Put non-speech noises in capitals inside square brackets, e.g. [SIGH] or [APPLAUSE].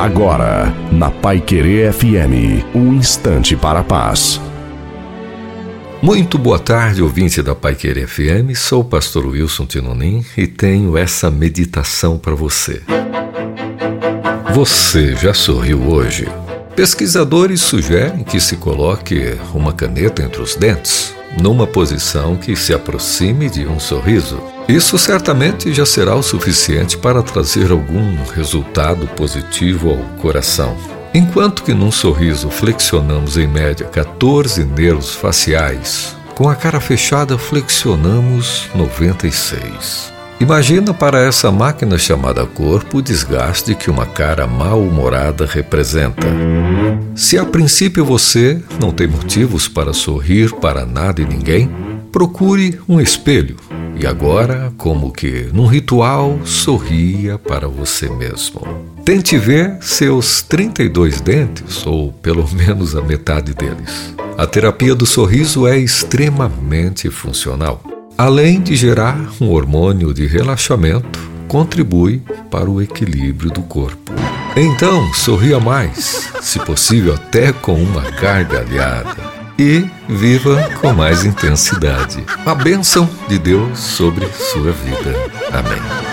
Agora, na Pai Querer FM, um instante para a paz. Muito boa tarde, ouvinte da Pai Querer FM. Sou o pastor Wilson Tinonim e tenho essa meditação para você. Você já sorriu hoje? Pesquisadores sugerem que se coloque uma caneta entre os dentes, numa posição que se aproxime de um sorriso. Isso certamente já será o suficiente para trazer algum resultado positivo ao coração. Enquanto que num sorriso flexionamos em média 14 nervos faciais, com a cara fechada flexionamos 96. Imagina para essa máquina chamada corpo o desgaste que uma cara mal-humorada representa. Se a princípio você não tem motivos para sorrir para nada e ninguém, procure um espelho e agora, como que num ritual, sorria para você mesmo. Tente ver seus 32 dentes, ou pelo [LAUGHS] menos a metade deles. A terapia do sorriso é extremamente funcional. Além de gerar um hormônio de relaxamento, contribui para o equilíbrio do corpo. Então, sorria mais, se possível até com uma gargalhada e viva com mais intensidade. A bênção de Deus sobre sua vida. Amém.